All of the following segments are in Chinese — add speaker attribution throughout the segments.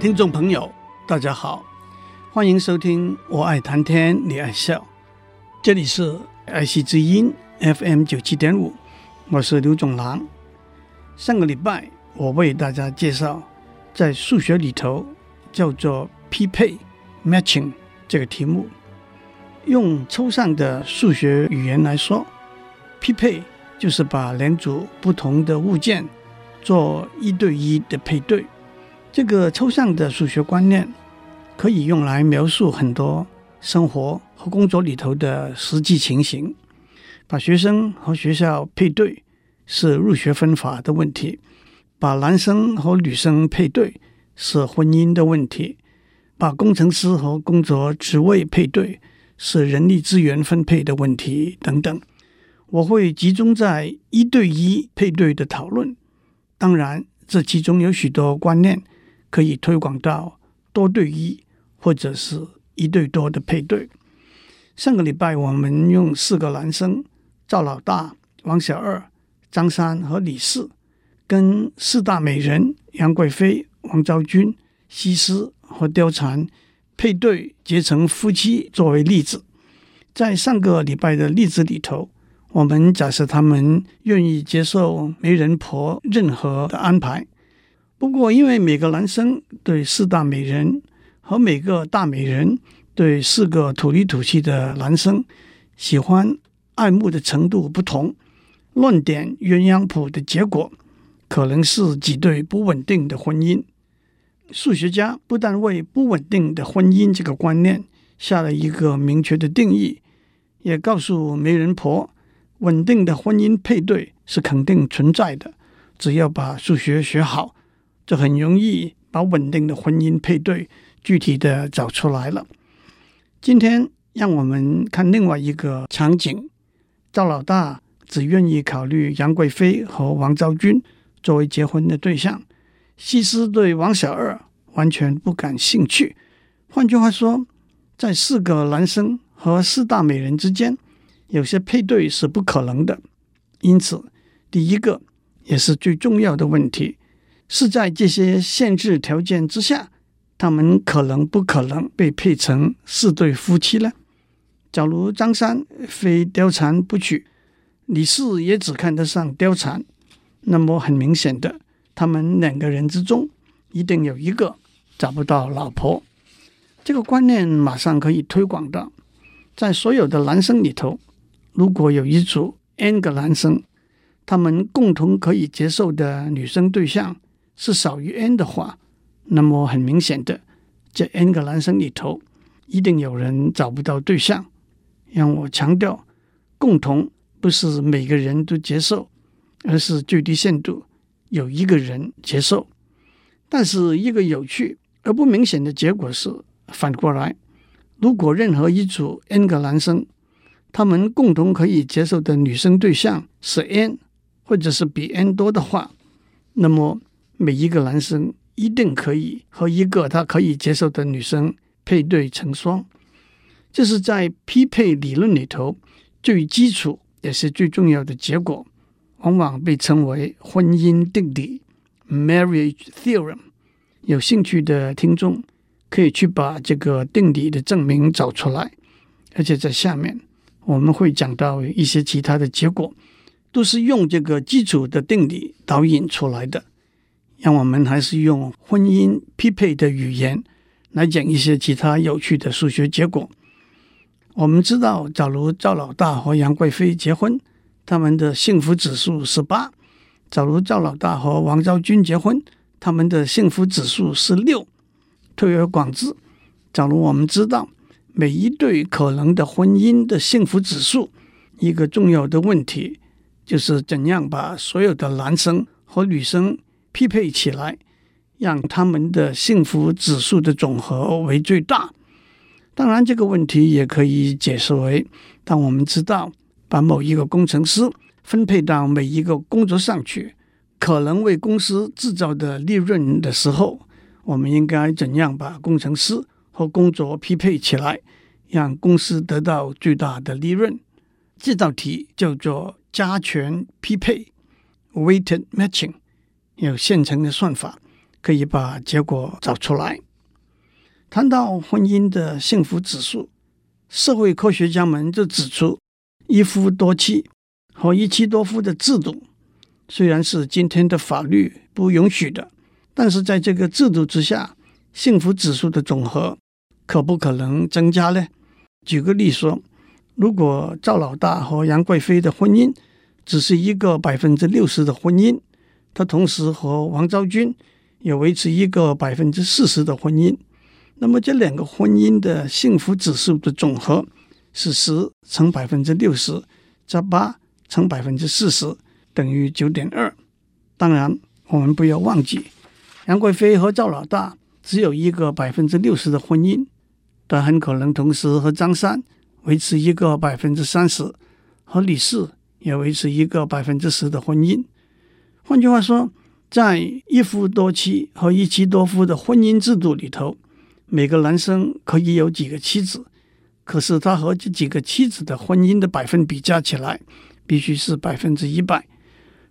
Speaker 1: 听众朋友，大家好，欢迎收听《我爱谈天，你爱笑》。这里是爱惜之音 FM 九七点五，我是刘总郎。上个礼拜，我为大家介绍在数学里头叫做匹配 （matching） 这个题目。用抽象的数学语言来说，匹配就是把两组不同的物件做一对一的配对。这个抽象的数学观念可以用来描述很多生活和工作里头的实际情形。把学生和学校配对是入学分法的问题；把男生和女生配对是婚姻的问题；把工程师和工作职位配对是人力资源分配的问题等等。我会集中在一对一配对的讨论。当然，这其中有许多观念。可以推广到多对一或者是一对多的配对。上个礼拜我们用四个男生赵老大、王小二、张三和李四，跟四大美人杨贵妃、王昭君、西施和貂蝉配对结成夫妻作为例子。在上个礼拜的例子里头，我们假设他们愿意接受媒人婆任何的安排。不过，因为每个男生对四大美人和每个大美人对四个土里土气的男生喜欢爱慕的程度不同，乱点鸳鸯谱的结果可能是几对不稳定的婚姻。数学家不但为不稳定的婚姻这个观念下了一个明确的定义，也告诉媒人婆，稳定的婚姻配对是肯定存在的，只要把数学学好。就很容易把稳定的婚姻配对具体的找出来了。今天让我们看另外一个场景：赵老大只愿意考虑杨贵妃和王昭君作为结婚的对象，西施对王小二完全不感兴趣。换句话说，在四个男生和四大美人之间，有些配对是不可能的。因此，第一个也是最重要的问题。是在这些限制条件之下，他们可能不可能被配成四对夫妻呢？假如张三非貂蝉不娶，李四也只看得上貂蝉，那么很明显的，他们两个人之中一定有一个找不到老婆。这个观念马上可以推广到，在所有的男生里头，如果有一组 n 个男生，他们共同可以接受的女生对象。是少于 n 的话，那么很明显的，这 n 个男生里头一定有人找不到对象。让我强调，共同不是每个人都接受，而是最低限度有一个人接受。但是一个有趣而不明显的结果是，反过来，如果任何一组 n 个男生，他们共同可以接受的女生对象是 n，或者是比 n 多的话，那么。每一个男生一定可以和一个他可以接受的女生配对成双，这是在匹配理论里头最基础也是最重要的结果，往往被称为婚姻定理 （marriage theorem）。有兴趣的听众可以去把这个定理的证明找出来，而且在下面我们会讲到一些其他的结果，都是用这个基础的定理导引出来的。让我们还是用婚姻匹配的语言来讲一些其他有趣的数学结果。我们知道，假如赵老大和杨贵妃结婚，他们的幸福指数是八；假如赵老大和王昭君结婚，他们的幸福指数是六。推而广之，假如我们知道每一对可能的婚姻的幸福指数，一个重要的问题就是怎样把所有的男生和女生。匹配起来，让他们的幸福指数的总和为最大。当然，这个问题也可以解释为：当我们知道把某一个工程师分配到每一个工作上去，可能为公司制造的利润的时候，我们应该怎样把工程师和工作匹配起来，让公司得到最大的利润？这道题叫做加权匹配 （weighted matching），有现成的算法，可以把结果找出来。谈到婚姻的幸福指数，社会科学家们就指出，一夫多妻和一妻多夫的制度，虽然是今天的法律不允许的，但是在这个制度之下，幸福指数的总和可不可能增加呢？举个例说，如果赵老大和杨贵妃的婚姻只是一个百分之六十的婚姻，他同时和王昭君也维持一个百分之四十的婚姻。那么这两个婚姻的幸福指数的总和是十乘百分之六十加八乘百分之四十等于九点二。当然，我们不要忘记，杨贵妃和赵老大只有一个百分之六十的婚姻，但很可能同时和张三维持一个百分之三十，和李四也维持一个百分之十的婚姻。换句话说，在一夫多妻和一妻多夫的婚姻制度里头。每个男生可以有几个妻子，可是他和这几个妻子的婚姻的百分比加起来必须是百分之一百。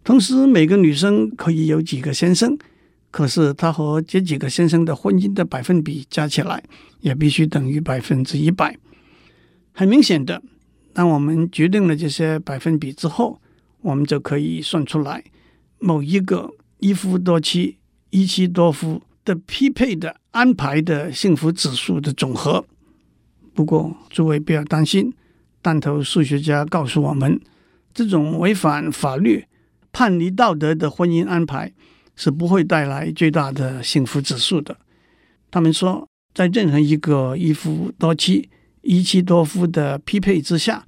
Speaker 1: 同时，每个女生可以有几个先生，可是他和这几个先生的婚姻的百分比加起来也必须等于百分之一百。很明显的，当我们决定了这些百分比之后，我们就可以算出来某一个一夫多妻、一妻多夫的匹配的安排的幸福指数的总和。不过，诸位不要担心，但头数学家告诉我们，这种违反法律、叛离道德的婚姻安排是不会带来最大的幸福指数的。他们说，在任何一个一夫多妻、一妻多夫的匹配之下，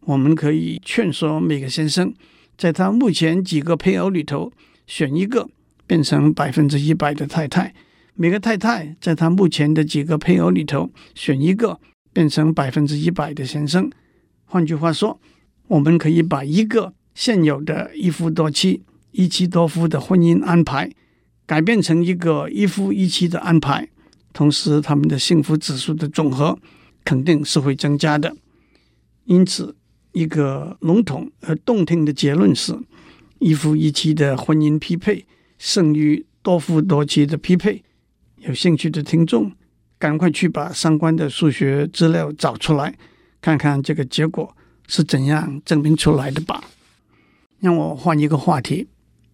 Speaker 1: 我们可以劝说每个先生，在他目前几个配偶里头选一个。变成百分之一百的太太，每个太太在他目前的几个配偶里头选一个，变成百分之一百的先生。换句话说，我们可以把一个现有的一夫多妻、一妻多夫的婚姻安排，改变成一个一夫一妻的安排，同时他们的幸福指数的总和肯定是会增加的。因此，一个笼统而动听的结论是：一夫一妻的婚姻匹配。胜于多夫多妻的匹配，有兴趣的听众，赶快去把相关的数学资料找出来，看看这个结果是怎样证明出来的吧。让我换一个话题，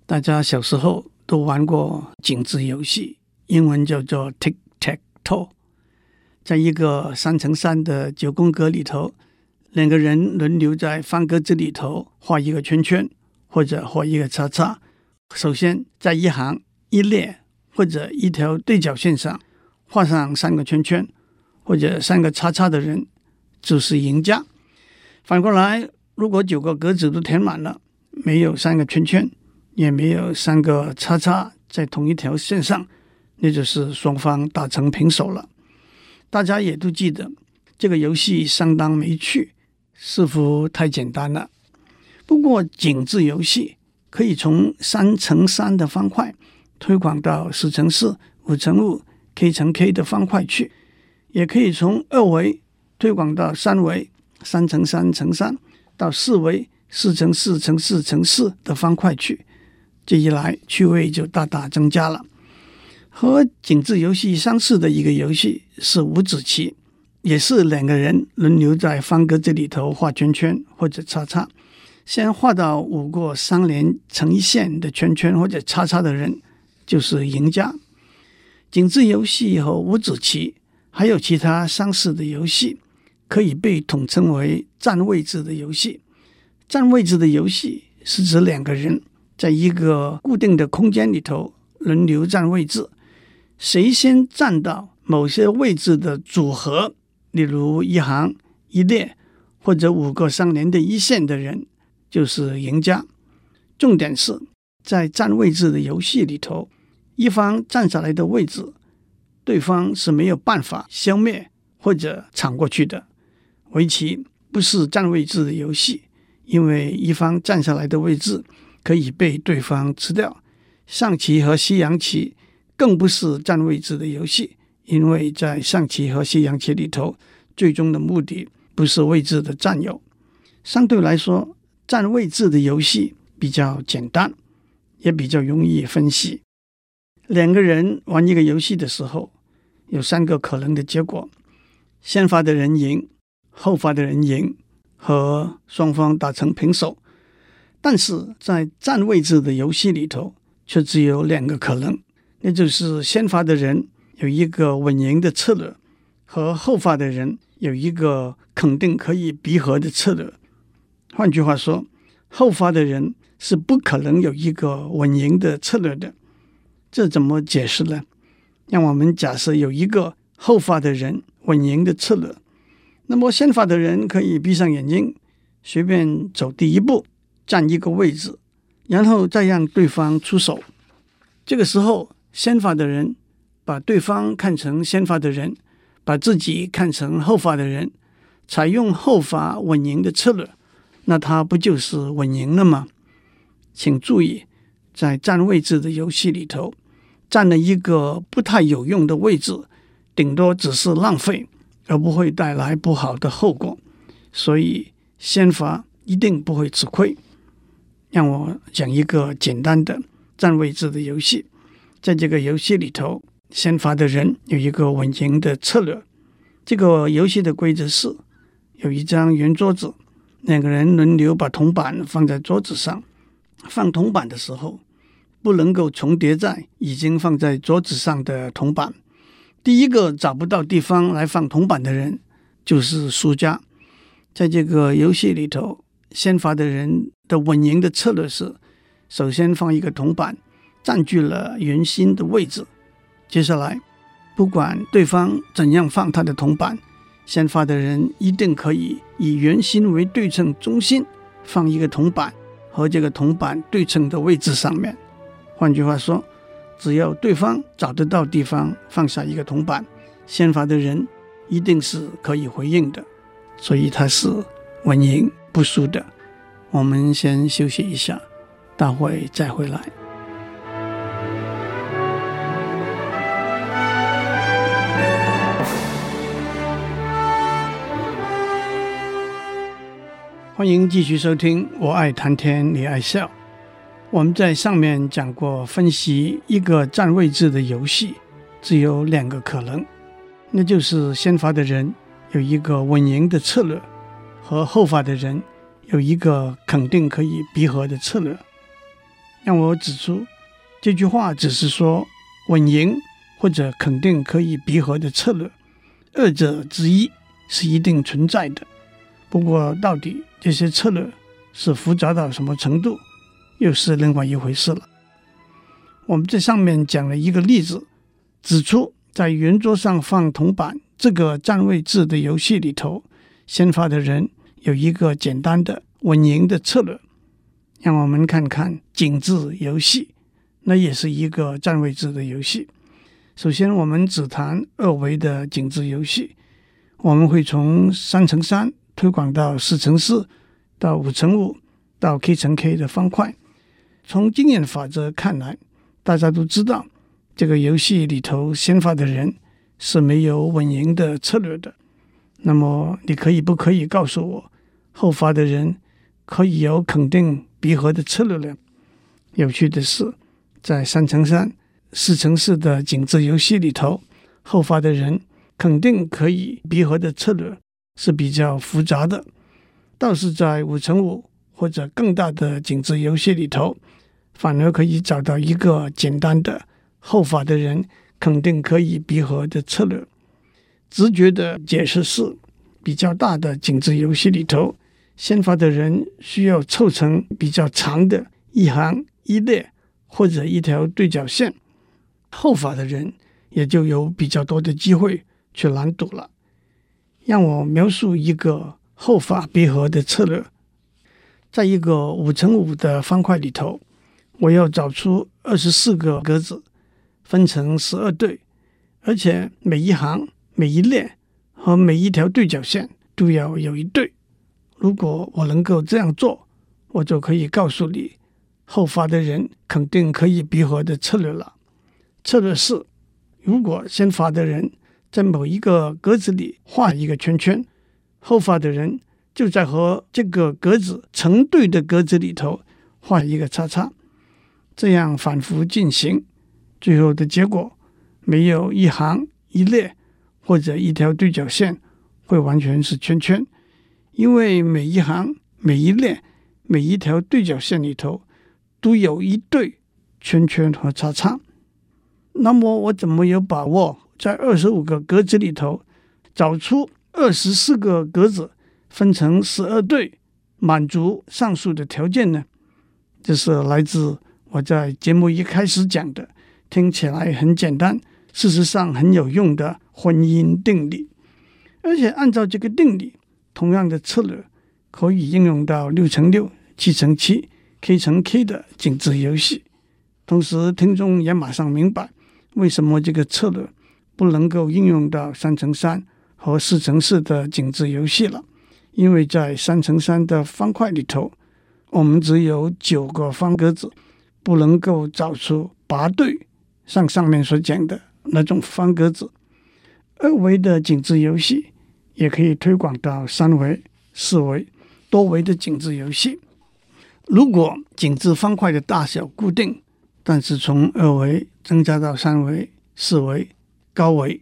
Speaker 1: 大家小时候都玩过井字游戏，英文叫做 Tic Tac Toe，在一个三乘三的九宫格里头，两个人轮流在方格子里头画一个圈圈，或者画一个叉叉。首先，在一行、一列或者一条对角线上画上三个圈圈或者三个叉叉的人就是赢家。反过来，如果九个格子都填满了，没有三个圈圈，也没有三个叉叉在同一条线上，那就是双方打成平手了。大家也都记得，这个游戏相当没趣，似乎太简单了。不过，井字游戏。可以从三乘三的方块推广到四乘四、五乘五、k 乘 k 的方块去，也可以从二维推广到三维，三乘三乘三到四维，四乘四乘四乘四的方块去。这一来，趣味就大大增加了。和井字游戏相似的一个游戏是五子棋，也是两个人轮流在方格子里头画圈圈或者叉叉。先画到五个相连成一线的圈圈或者叉叉的人就是赢家。井字游戏和五子棋还有其他相似的游戏，可以被统称为占位置的游戏。占位置的游戏是指两个人在一个固定的空间里头轮流占位置，谁先占到某些位置的组合，例如一行、一列或者五个相连的一线的人。就是赢家。重点是在占位置的游戏里头，一方站下来的位置，对方是没有办法消灭或者抢过去的。围棋不是占位置的游戏，因为一方站下来的位置可以被对方吃掉。象棋和西洋棋更不是占位置的游戏，因为在象棋和西洋棋里头，最终的目的不是位置的占有。相对来说，占位置的游戏比较简单，也比较容易分析。两个人玩一个游戏的时候，有三个可能的结果：先发的人赢。后发的人赢，和双方打成平手，但是在占位置的游戏里头，却只有两个可能，那就是先发的人有一个稳赢的策略，和后发的人有一个肯定可以闭合的策略。换句话说，后发的人是不可能有一个稳赢的策略的。这怎么解释呢？让我们假设有一个后发的人稳赢的策略。那么，先发的人可以闭上眼睛，随便走第一步，占一个位置，然后再让对方出手。这个时候，先发的人把对方看成先发的人，把自己看成后发的人，采用后发稳赢的策略，那他不就是稳赢了吗？请注意，在占位置的游戏里头，占了一个不太有用的位置，顶多只是浪费。而不会带来不好的后果，所以先发一定不会吃亏。让我讲一个简单的占位置的游戏，在这个游戏里头，先发的人有一个稳赢的策略。这个游戏的规则是：有一张圆桌子，两个人轮流把铜板放在桌子上。放铜板的时候，不能够重叠在已经放在桌子上的铜板。第一个找不到地方来放铜板的人就是输家。在这个游戏里头，先发的人的稳赢的策略是：首先放一个铜板，占据了圆心的位置。接下来，不管对方怎样放他的铜板，先发的人一定可以以圆心为对称中心放一个铜板，和这个铜板对称的位置上面。换句话说。只要对方找得到地方放下一个铜板，先发的人一定是可以回应的，所以他是稳赢不输的。我们先休息一下，待会再回来。欢迎继续收听，我爱谈天，你爱笑。我们在上面讲过，分析一个占位置的游戏，只有两个可能，那就是先发的人有一个稳赢的策略，和后发的人有一个肯定可以逼和的策略。让我指出，这句话只是说稳赢或者肯定可以逼和的策略，二者之一是一定存在的。不过，到底这些策略是复杂到什么程度？又是另外一回事了。我们在上面讲了一个例子，指出在圆桌上放铜板这个占位置的游戏里头，先发的人有一个简单的稳赢的策略。让我们看看井字游戏，那也是一个占位置的游戏。首先，我们只谈二维的井字游戏，我们会从三乘三推广到四乘四，到五乘五，到 k 乘 k 的方块。从经验法则看来，大家都知道这个游戏里头先发的人是没有稳赢的策略的。那么，你可以不可以告诉我，后发的人可以有肯定逼和的策略呢？有趣的是，在三乘三、四乘四的井字游戏里头，后发的人肯定可以逼和的策略是比较复杂的。倒是在五乘五或者更大的井字游戏里头。反而可以找到一个简单的后发的人肯定可以闭合的策略。直觉的解释是，比较大的井字游戏里头，先发的人需要凑成比较长的一行一列或者一条对角线，后发的人也就有比较多的机会去拦堵了。让我描述一个后发逼和的策略，在一个五乘五的方块里头。我要找出二十四个格子，分成十二对，而且每一行、每一列和每一条对角线都要有一对。如果我能够这样做，我就可以告诉你，后发的人肯定可以闭合的策略了。策略是，如果先发的人在某一个格子里画一个圈圈，后发的人就在和这个格子成对的格子里头画一个叉叉，这样反复进行。最后的结果，没有一行一列或者一条对角线会完全是圈圈，因为每一行、每一列、每一条对角线里头都有一对圈圈和叉叉。那么我怎么有把握在二十五个格子里头找出二十四个格子分成十二对，满足上述的条件呢？这是来自我在节目一开始讲的。听起来很简单，事实上很有用的婚姻定理，而且按照这个定理，同样的策略可以应用到六乘六、七乘七、K 乘 K 的井字游戏。同时，听众也马上明白为什么这个策略不能够应用到三乘三和四乘四的井字游戏了，因为在三乘三的方块里头，我们只有九个方格子，不能够找出八对。像上面所讲的那种方格子，二维的井字游戏也可以推广到三维、四维、多维的井字游戏。如果井字方块的大小固定，但是从二维增加到三维、四维、高维，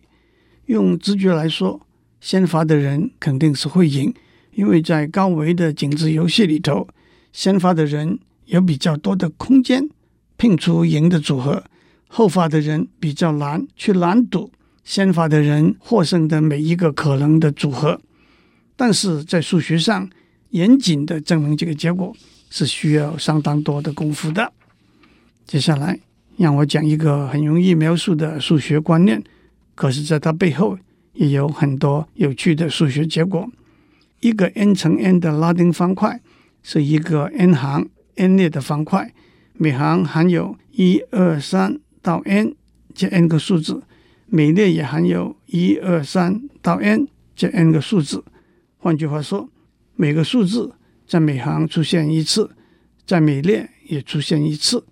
Speaker 1: 用直觉来说，先发的人肯定是会赢，因为在高维的井字游戏里头，先发的人有比较多的空间拼出赢的组合。后发的人比较难去拦堵先发的人获胜的每一个可能的组合，但是在数学上严谨的证明这个结果是需要相当多的功夫的。接下来让我讲一个很容易描述的数学观念，可是在它背后也有很多有趣的数学结果。一个 n 乘 n 的拉丁方块是一个 n 行 n 列的方块，每行含有一二三。到 n 这 n 个数字，每列也含有一二三到 n 这 n 个数字。换句话说，每个数字在每行出现一次，在每列也出现一次。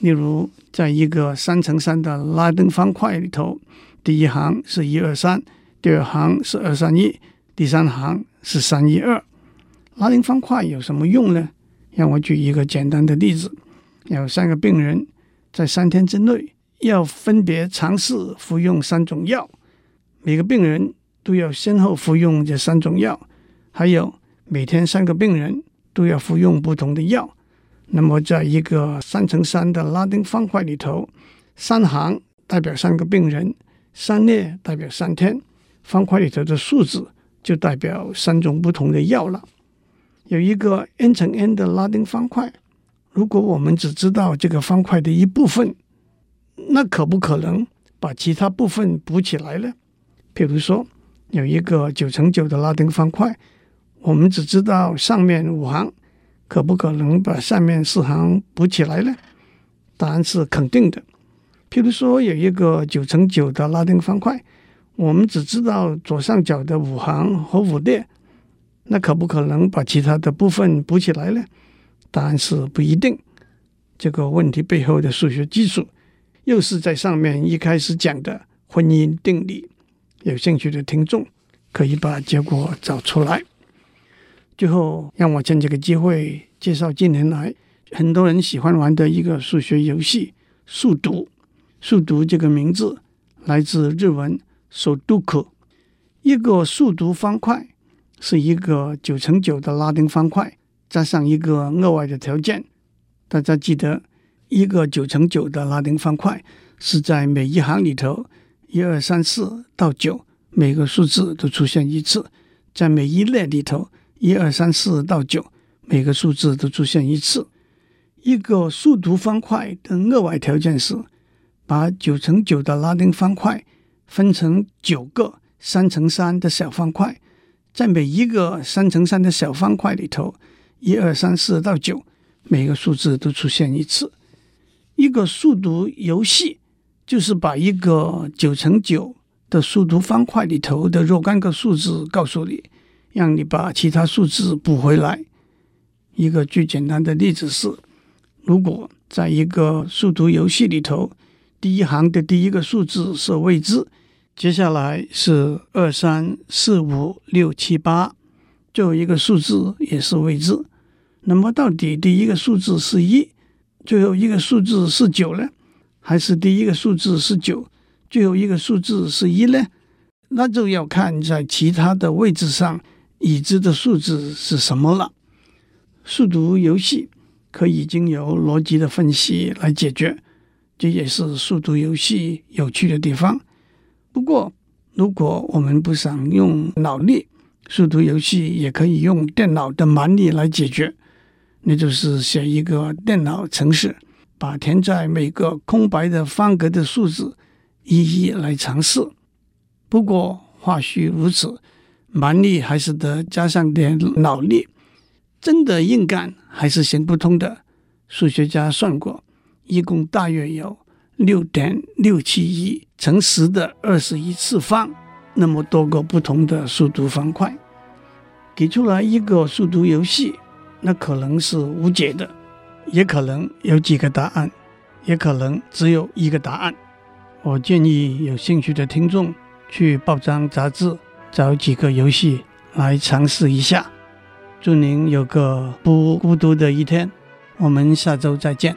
Speaker 1: 例如，在一个三乘三的拉丁方块里头，第一行是一二三，第二行是二三一，第三行是三一二。拉丁方块有什么用呢？让我举一个简单的例子：有三个病人。在三天之内要分别尝试服用三种药，每个病人都要先后服用这三种药，还有每天三个病人都要服用不同的药。那么，在一个三乘三的拉丁方块里头，三行代表三个病人，三列代表三天，方块里头的数字就代表三种不同的药了。有一个 n 乘 n 的拉丁方块。如果我们只知道这个方块的一部分，那可不可能把其他部分补起来呢？譬如说，有一个九乘九的拉丁方块，我们只知道上面五行，可不可能把上面四行补起来呢？答案是肯定的。譬如说，有一个九乘九的拉丁方块，我们只知道左上角的五行和五列，那可不可能把其他的部分补起来呢？答案是不一定。这个问题背后的数学基础，又是在上面一开始讲的婚姻定理。有兴趣的听众可以把结果找出来。最后，让我趁这个机会介绍近年来很多人喜欢玩的一个数学游戏——数独。数独这个名字来自日文“ソドク”，一个数独方块是一个九乘九的拉丁方块。加上一个额外的条件，大家记得，一个九乘九的拉丁方块是在每一行里头，一二三四到九，每个数字都出现一次；在每一列里头，一二三四到九，每个数字都出现一次。一个数独方块的额外条件是， 把九乘九的拉丁方块分成九个三乘三的小方块，在每一个三乘三的小方块里头。一二三四到九，每个数字都出现一次。一个数独游戏就是把一个九乘九的数独方块里头的若干个数字告诉你，让你把其他数字补回来。一个最简单的例子是，如果在一个数独游戏里头，第一行的第一个数字是未知，接下来是二三四五六七八，最后一个数字也是未知。那么到底第一个数字是一，最后一个数字是九呢？还是第一个数字是九，最后一个数字是一呢？那就要看在其他的位置上已知的数字是什么了。数独游戏可以经由逻辑的分析来解决，这也是数独游戏有趣的地方。不过，如果我们不想用脑力，数独游戏也可以用电脑的蛮力来解决，那就是写一个电脑程式，把填在每个空白的方格的数字一一来尝试。不过话虽如此，蛮力还是得加上点脑力。真的硬干还是行不通的。数学家算过，一共大约有六点六七亿乘十的二十一次方，那么多个不同的数独方块，给出来一个数独游戏，那可能是无解的，也可能有几个答案，也可能只有一个答案。我建议有兴趣的听众去报章杂志找几个游戏来尝试一下。祝您有个不孤独的一天，我们下周再见。